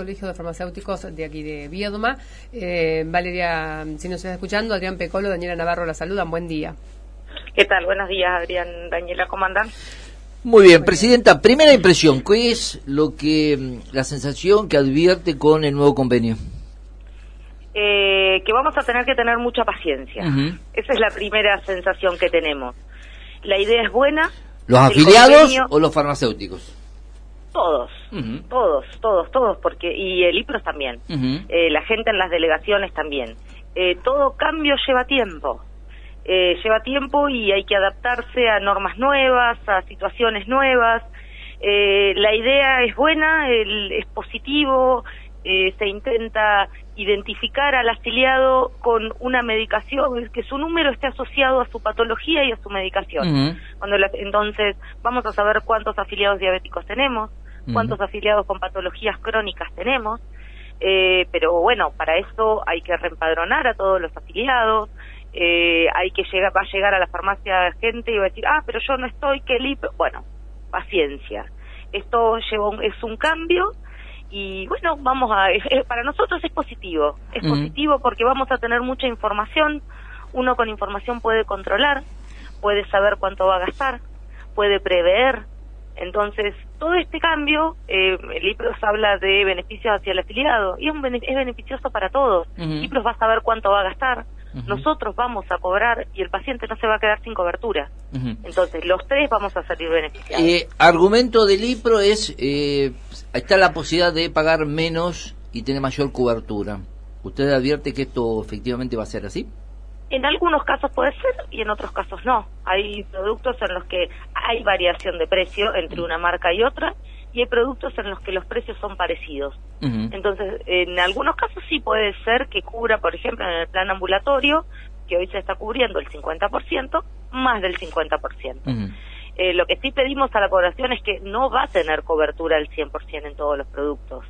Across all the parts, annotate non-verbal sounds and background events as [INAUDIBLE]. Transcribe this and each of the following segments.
Colegio de Farmacéuticos de aquí de Viedma. Eh, Valeria, si nos está escuchando, Adrián Pecolo, Daniela Navarro la saludan. Buen día. ¿Qué tal? Buenos días, Adrián, Daniela, ¿cómo andan? Muy bien, Presidenta, primera impresión, ¿qué es lo que mm, la sensación que advierte con el nuevo convenio? Eh, que vamos a tener que tener mucha paciencia. Esa es la primera sensación que tenemos. La idea es buena. ¿Los afiliados convenio- o los farmacéuticos? Todos, todos, todos, todos, porque y el IPROS también. Eh, la gente en las delegaciones también. Eh, todo cambio lleva tiempo. Eh, lleva tiempo y hay que adaptarse a normas nuevas, a situaciones nuevas. Eh, la idea es buena, el- es positivo, eh, se intenta identificar al afiliado con una medicación, que su número esté asociado a su patología y a su medicación. Cuando la- entonces vamos a saber cuántos afiliados diabéticos tenemos, Cuántos afiliados con patologías crónicas tenemos, eh, pero bueno, para eso hay que reempadronar a todos los afiliados, eh, hay que llegar, va a llegar a la farmacia gente y va a decir, ah, pero yo no estoy, que el IP, bueno, paciencia. Esto lleva un- es un cambio y bueno, vamos a, es- es- para nosotros es positivo, es positivo porque vamos a tener mucha información, uno con información puede controlar, puede saber cuánto va a gastar, puede prever. Entonces, todo este cambio, eh, el IPROS habla de beneficios hacia el afiliado y es, un es beneficioso para todos. Ujú. IPROS va a saber cuánto va a gastar, nosotros vamos a cobrar y el paciente no se va a quedar sin cobertura. Entonces, los tres vamos a salir beneficiados. Eh, argumento del IPRO es, eh, está la posibilidad de pagar menos y tener mayor cobertura. ¿Usted advierte que esto efectivamente va a ser así? En algunos casos puede ser y en otros casos no. Hay productos en los que hay variación de precio entre una marca y otra y hay productos en los que los precios son parecidos. Entonces, en algunos casos sí puede ser que cubra, por ejemplo, en el plan ambulatorio, que hoy se está cubriendo el 50%, más del 50%. Ujú. Eh, lo que sí pedimos a la población es que no va a tener cobertura al 100% en todos los productos.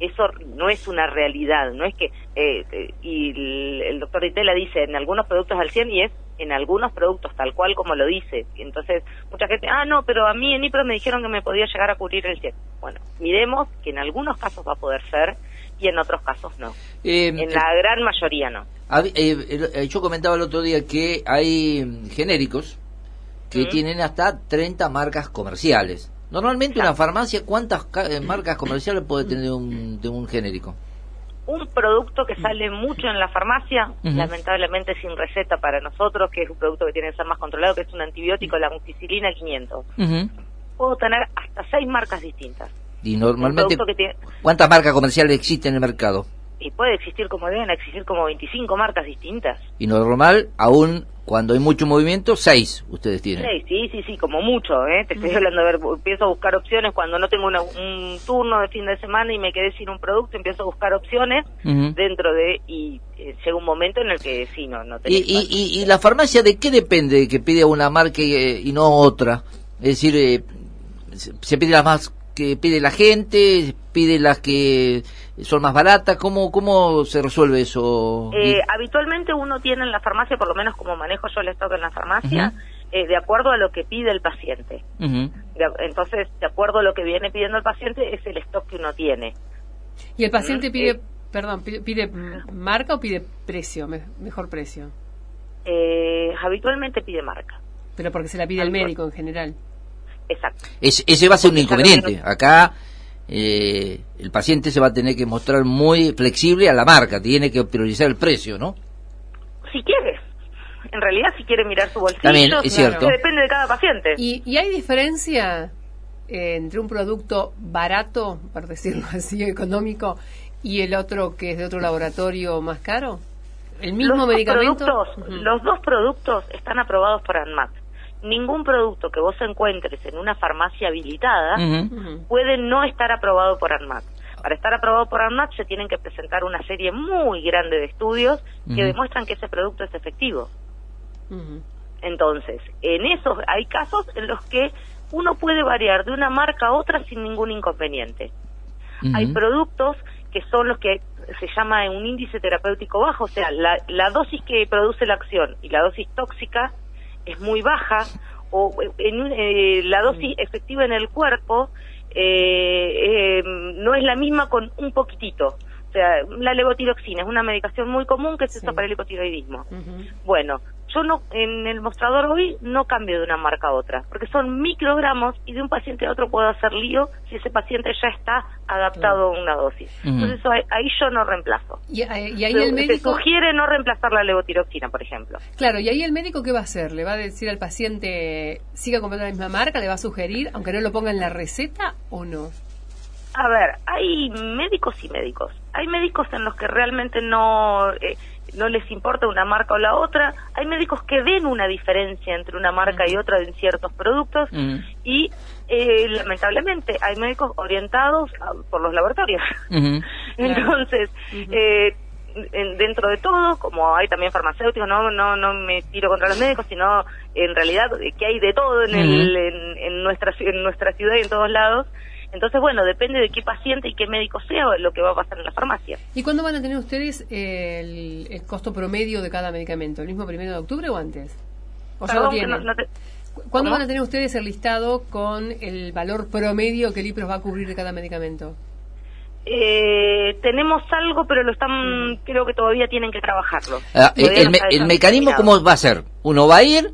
Eso no es una realidad, no es que, eh, eh, y el, el doctor Itela dice en algunos productos al 100 y es en algunos productos tal cual como lo dice. Y entonces mucha gente, ah, no, pero a mí en IPRO me dijeron que me podía llegar a cubrir el 100. Bueno, miremos que en algunos casos va a poder ser y en otros casos no. Eh, En la gran mayoría no. Hab- eh, eh, yo comentaba el otro día que hay mm, genéricos que tienen hasta 30 marcas comerciales. Normalmente una farmacia, ¿cuántas ca- eh, marcas comerciales puede tener un, de un genérico? Un producto que sale mucho en la farmacia, lamentablemente sin receta para nosotros, que es un producto que tiene que ser más controlado, que es un antibiótico, la amoxicilina 500. Puedo tener hasta seis marcas distintas. Y normalmente, tiene- ¿cuántas marcas comerciales existen en el mercado? Y puede existir como deben existir como 25 marcas distintas. Y normal, aún cuando hay mucho movimiento, seis ustedes tienen. Sí, sí, sí, sí, como mucho, ¿eh? Te estoy hablando, a ver, empiezo a buscar opciones cuando no tengo una- un turno de fin de semana y me quedé sin un producto, empiezo a buscar opciones dentro de, y eh, llega un momento en el que sí, no, no Y, tenés y, y, y la farmacia de qué depende de que pide una marca y, eh, y no otra? Es decir, eh, se, se pide las más que pide la gente, pide las que son más baratas, ¿cómo, cómo se resuelve eso? Eh, habitualmente uno tiene en la farmacia, por lo menos como manejo yo el stock en la farmacia, eh, de acuerdo a lo que pide el paciente. De- entonces, de acuerdo a lo que viene pidiendo el paciente, es el stock que uno tiene. ¿Y el paciente pide, eh. perdón, pide, pide marca o pide precio, me- mejor precio? Eh, habitualmente pide marca. Pero porque se la pide el Algo. médico en general. Exacto. Es- ese va a ser un inconveniente. Acá eh, el paciente se va a tener que mostrar muy flexible a la marca, tiene que priorizar el precio, ¿no? Si quiere. En realidad, si quiere mirar su bolsillo, También, es cierto. depende de cada paciente. ¿Y, y hay diferencia eh, entre un producto barato, por decirlo [LAUGHS] así, económico, y el otro que es de otro laboratorio más caro? ¿El mismo los dos medicamento? Los dos productos están aprobados por ANMAT. Ningún producto que vos encuentres en una farmacia habilitada puede no estar aprobado por ANMAT. Para estar aprobado por ANMAT se tienen que presentar una serie muy grande de estudios que demuestran que ese producto es efectivo. Entonces, en esos hay casos en los que uno puede variar de una marca a otra sin ningún inconveniente. Hay productos que son los que se llama un índice terapéutico bajo, o sea, la, la dosis que produce la acción y la dosis tóxica es muy baja, o en, un- eh, la dosis efectiva en el cuerpo eh, eh, no es la misma con un poquitito. O sea, la levotiroxina es una medicación muy común que se usa para el hipotiroidismo. Bueno, yo no en el mostrador hoy no cambio de una marca a otra, porque son microgramos y de un paciente a otro puedo hacer lío si ese paciente ya está adaptado a una dosis. Entonces ahí, yo no reemplazo. Y, eh, ahí el médico sugiere no reemplazar la levotiroxina, por ejemplo. Claro, y ahí el médico qué va a hacer? ¿Le va a decir al paciente siga comprando la misma marca? ¿Le va a sugerir aunque no lo ponga en la receta o no? A ver, hay médicos y médicos. Hay médicos en los que realmente no eh, no les importa una marca o la otra. Hay médicos que ven una diferencia entre una marca y otra en ciertos productos y eh, lamentablemente hay médicos orientados por los laboratorios. [LAUGHS] Entonces, eh, dentro de todo, como hay también farmacéuticos, no, no, no me tiro contra los médicos, sino en realidad que hay de todo en, el, en, nuestra, en nuestra ciudad y en todos lados. Entonces, bueno, depende de qué paciente y qué médico sea lo que va a pasar en la farmacia. ¿Y cuándo van a tener ustedes el, costo promedio de cada medicamento? ¿El mismo primero de octubre o antes? ¿O ya lo tienen? ¿Cuándo van a tener ustedes el listado con el valor promedio que el IPROS va a cubrir de cada medicamento? Eh, tenemos algo, pero lo están, creo que todavía tienen que trabajarlo. Ah, el, el mecanismo, ¿cómo va a ser? Uno va a ir,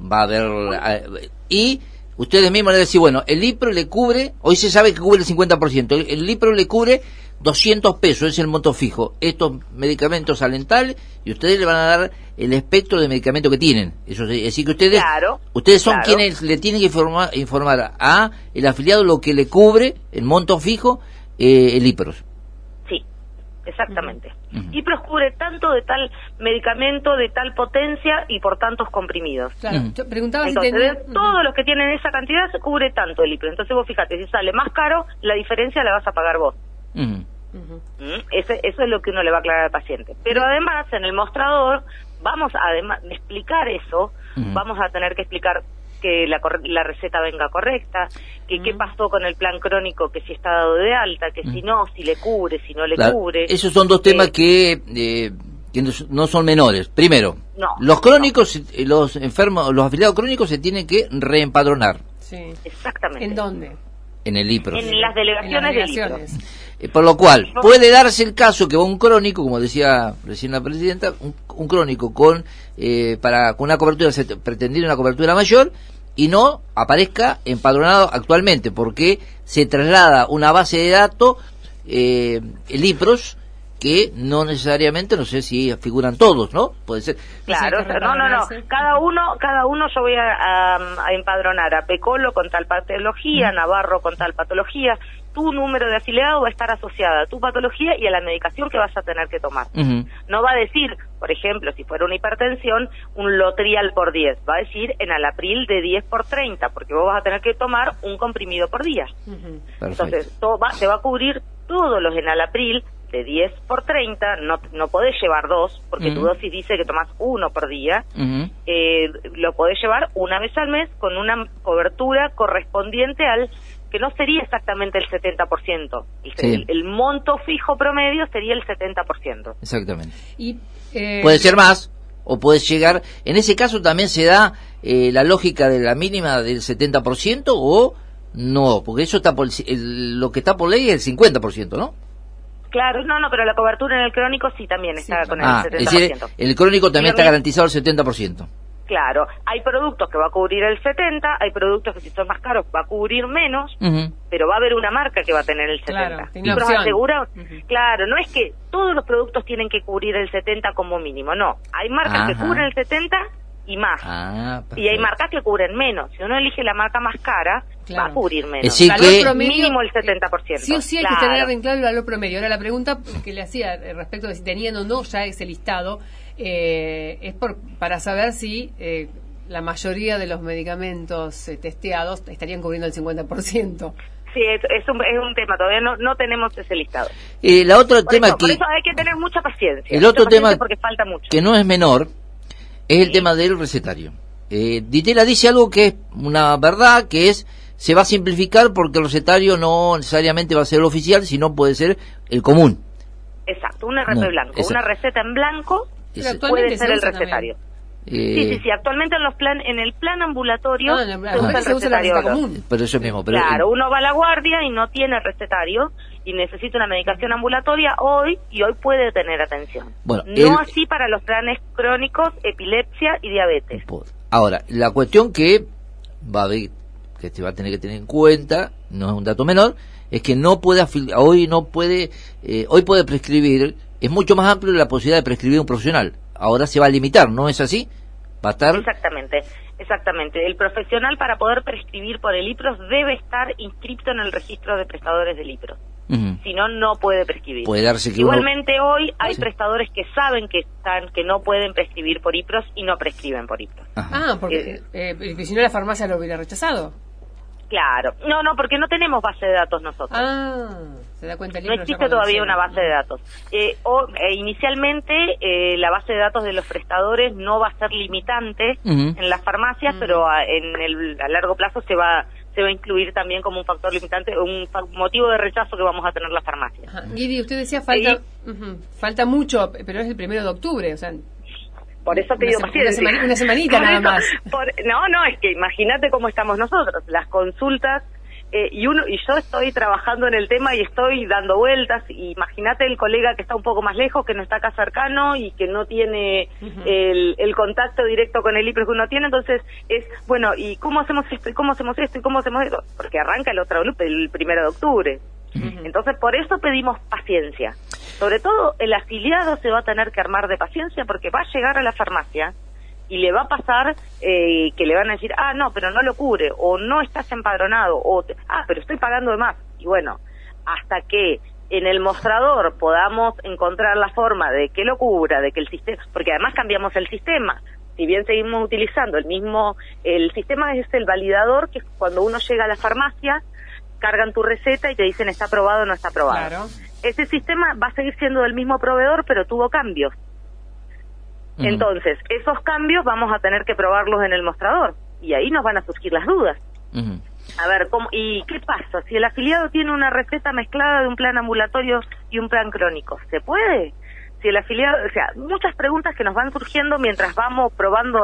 va a ver, eh, y ustedes mismos le decir, bueno, el Lipro le cubre, hoy se sabe que cubre el 50%, el, el Lipro le cubre 200 pesos, es el monto fijo. Estos medicamentos salen tal y ustedes le van a dar el espectro de medicamento que tienen. Eso es decir que ustedes, ustedes son quienes le tienen que informar, informar a el afiliado lo que le cubre el monto fijo eh, el IPROS exactamente. Y proscure tanto de tal medicamento, de tal potencia y por tantos comprimidos. Claro, preguntaba Entonces, si todos los que tienen esa cantidad se cubre tanto el IPRO. Entonces vos fíjate, si sale más caro, la diferencia la vas a pagar vos. Ese, eso es lo que uno le va a aclarar al paciente. Pero además, en el mostrador, vamos a además de explicar eso, vamos a tener que explicar que la, la receta venga correcta, que qué pasó con el plan crónico, que si está dado de alta, que si no, si le cubre, si no le cubre. Esos son dos temas eh, que, que no son menores. Primero, los crónicos, eh, los enfermos, los afiliados crónicos se tienen que reempadronar. Sí. Exactamente. ¿En dónde? En el IPRO. En las delegaciones, eh, por lo cual, puede darse el caso que un crónico, como decía recién la presidenta, un, crónico con, para, con una cobertura, pretendida una cobertura mayor, y no aparezca empadronado actualmente, porque se traslada una base de datos, eh, el IPROS, que no necesariamente, no sé si figuran todos, ¿no? Puede ser. Claro, no, no, no. Cada uno, cada uno yo voy a, a, empadronar a Pecolo con tal patología, Navarro con tal patología, tu número de afiliado va a estar asociada a tu patología y a la medicación que vas a tener que tomar. No va a decir, por ejemplo, si fuera una hipertensión, un lotrial por 10, va a decir en alapril de 10 por 30, porque vos vas a tener que tomar un comprimido por día. Entonces, todo va, te va a cubrir todos los enalapril de 10 por 30, no, no podés llevar dos, porque tu dosis dice que tomas uno por día, eh, lo podés llevar una vez al mes con una cobertura correspondiente al que no sería exactamente el 70%. El, el, monto fijo promedio sería el 70%. Exactamente. Y, eh, puede ser más o puede llegar. En ese caso también se da eh, la lógica de la mínima del 70% o no, porque eso está por lo que está por ley es el 50%, ¿no? Claro, no, no, pero la cobertura en el crónico sí también está con el 70%. Ah, es decir, el crónico también está garantizado el 70%. Claro, hay productos que va a cubrir el 70, hay productos que si son más caros va a cubrir menos, pero va a haber una marca que va a tener el 70. Claro, asegura, claro, no es que todos los productos tienen que cubrir el 70 como mínimo, no. Hay marcas que cubren el 70 y más. Ah, y hay marcas que cubren menos. Si uno elige la marca más cara, va a cubrir menos. Es que... mínimo el 70%. Sí o sí hay que tener en claro el valor promedio. Ahora la pregunta que le hacía respecto de si tenían o no ya ese listado eh, es por, para saber si eh, la mayoría de los medicamentos eh, testeados estarían cubriendo el 50%. Sí, es, un, es un tema, todavía no, no tenemos ese listado. Y la otro tema que... Por eso hay que tener mucha paciencia. El otro tema porque falta mucho. que no es menor es el tema del recetario. Eh, Ditela dice algo que es una verdad, que es se va a simplificar porque el recetario no necesariamente va a ser el oficial, sino puede ser el común. Exacto, un RP blanco, una receta en blanco puede ser el recetario. Sí, sí, sí. Actualmente en los plan, en el plan ambulatorio Ah, se usa el se usa la recetario receta oro. común. Pero eso mismo. Pero, Claro, uno va a la guardia y no tiene recetario y necesita una medicación ambulatoria hoy y hoy puede tener atención. Bueno, no el- así para los planes crónicos, epilepsia y diabetes. Ahora, la cuestión que va a haber, que se va a tener que tener en cuenta, no es un dato menor, es que no puede, afil- hoy no puede, eh, hoy puede prescribir, es mucho más amplio la posibilidad de prescribir un profesional. Ahora se va a limitar, ¿no es así? Va a estar, Exactamente, exactamente. El profesional para poder prescribir por el IPROS debe estar inscrito en el registro de prestadores del IPROS. Si no, no puede prescribir. puede darse que uno- Igualmente hoy hay Sí. prestadores que saben que están que no pueden prescribir por IPROS y no prescriben por IPROS. Ajá. Ah, porque eh, eh, si no la farmacia lo hubiera rechazado. Claro. No, no, porque no tenemos base de datos nosotros. Ah, se da cuenta el No libro existe todavía una base de datos. Eh, o, eh, inicialmente, eh, la base de datos de los prestadores no va a ser limitante en las farmacias, pero a, en el, a largo plazo se va se va a incluir también como un factor limitante, un fa- motivo de rechazo que vamos a tener las farmacias. Guidi, usted decía falta, falta mucho, pero es el primero de octubre, o sea, Por eso Una pido sema- paciencia. una una semanita [LAUGHS] Por nada más. por- no, no, es que imagínate cómo estamos nosotros. Las consultas eh, y uno y yo estoy trabajando en el tema y estoy dando vueltas. y Imagínate el colega que está un poco más lejos, que no está acá cercano y que no tiene el, el contacto directo con el IPRO que uno tiene. Entonces es, bueno, ¿y cómo hacemos esto? ¿Y cómo hacemos esto? ¿Y cómo hacemos esto? Porque arranca el otro grupo el primero de octubre. Entonces, por eso pedimos paciencia. Sobre todo, el afiliado se va a tener que armar de paciencia porque va a llegar a la farmacia y le va a pasar eh, que le van a decir, ah, no, pero no lo cubre, o no estás empadronado, o, ah, pero estoy pagando de más. Y bueno, hasta que en el mostrador podamos encontrar la forma de que lo cubra, de que el sistema, porque además cambiamos el sistema. Si bien seguimos utilizando el mismo, el sistema es el validador, que cuando uno llega a la farmacia, cargan tu receta y te dicen está aprobado o no está aprobado. claro. Ese sistema va a seguir siendo del mismo proveedor, pero tuvo cambios. Entonces, esos cambios vamos a tener que probarlos en el mostrador y ahí nos van a surgir las dudas. A ver, ¿cómo, ¿y qué pasa? Si el afiliado tiene una receta mezclada de un plan ambulatorio y un plan crónico, ¿se puede? Si el afiliado, o sea, muchas preguntas que nos van surgiendo mientras vamos probando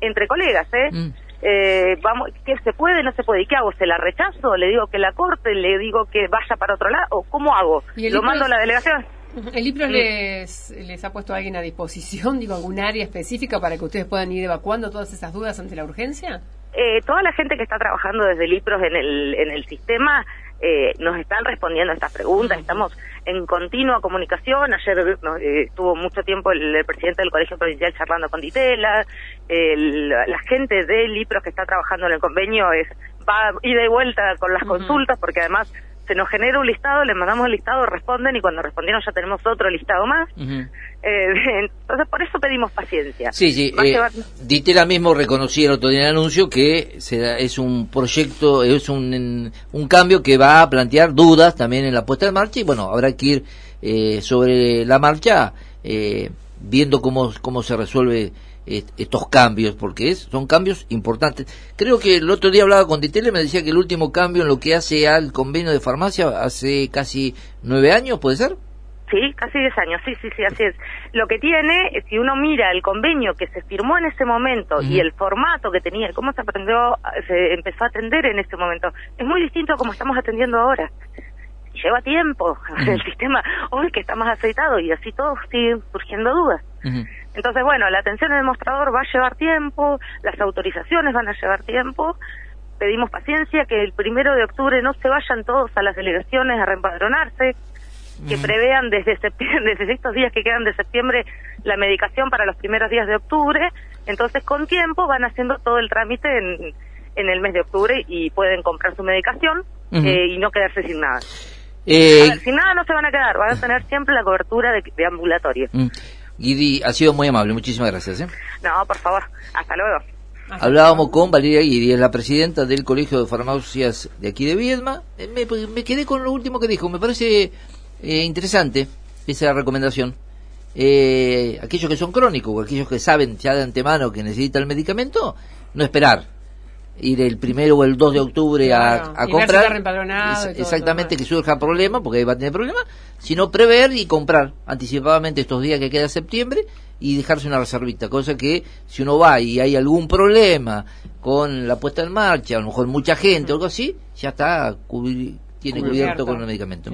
entre colegas, ¿eh? Mm. Eh, vamos, ¿qué se puede, no se puede? ¿Y qué hago? ¿Se la rechazo? ¿Le digo que la corte? ¿Le digo que vaya para otro lado? ¿Cómo hago? ¿Y el ¿Lo mando a la delegación? [LAUGHS] ¿El IPRO les, les ha puesto a alguien a disposición, [LAUGHS] digo, algún área específica para que ustedes puedan ir evacuando todas esas dudas ante la urgencia? Eh, toda la gente que está trabajando desde el IPROS en el, en el sistema eh, nos están respondiendo a estas preguntas. Estamos en continua comunicación. Ayer no, eh, estuvo mucho tiempo el, el presidente del Colegio Provincial charlando con Ditela. El- la gente del IPROS que está trabajando en el convenio es va ida y vuelta con las consultas porque además se nos genera un listado, les mandamos el listado, responden y cuando respondieron ya tenemos otro listado más. Eh, [LAUGHS] entonces por eso pedimos paciencia. Sí, sí. Eh, llevar- Ditela mismo reconocía el otro día en el anuncio que se da- es un proyecto, es un, un cambio que va a plantear dudas también en la puesta en marcha y bueno, habrá que ir eh, sobre la marcha eh, viendo cómo, cómo se resuelve estos cambios, porque es, son cambios importantes. Creo que el otro día hablaba con Ditela y me decía que el último cambio en lo que hace al convenio de farmacia hace casi nueve años, ¿puede ser? Sí, casi 10 años, sí, sí, sí, así es. Lo que tiene, eh, si uno mira el convenio que se firmó en ese momento y el formato que tenía, cómo se aprendió, se empezó a atender en ese momento, es muy distinto a como estamos atendiendo ahora. Lleva tiempo [LAUGHS] el sistema, hoy que está más aceitado y así todos siguen surgiendo dudas. Entonces, bueno, la atención en el mostrador va a llevar tiempo, las autorizaciones van a llevar tiempo. Pedimos paciencia, que el primero de octubre no se vayan todos a las delegaciones a reempadronarse, que prevean desde septiembre, [LAUGHS] desde estos días que quedan de septiembre la medicación para los primeros días de octubre. Entonces, con tiempo van haciendo todo el trámite en, en el mes de octubre y pueden comprar su medicación eh, y no quedarse sin nada. Eh, ver, sin nada no se van a quedar, van a tener siempre la cobertura de, de ambulatorio. Mm. Guidi, ha sido muy amable, muchísimas gracias. ¿eh? No, por favor, hasta luego. Hablábamos con Valeria Guidi, es la presidenta del Colegio de Farmacias de aquí de Viedma. Eh, Me, me quedé con lo último que dijo, me parece eh, interesante esa recomendación. Eh, aquellos que son crónicos, o aquellos que saben ya de antemano que necesitan el medicamento, no esperar ir el primero o el 2 de octubre a, a comprar. Es, exactamente, que surja problema, porque ahí va a tener problemas, sino prever y comprar anticipadamente estos días que queda septiembre y dejarse una reservita, cosa que si uno va y hay algún problema con la puesta en marcha, a lo mejor mucha gente o algo así, ya está, cubri tiene cubierto, con el medicamento.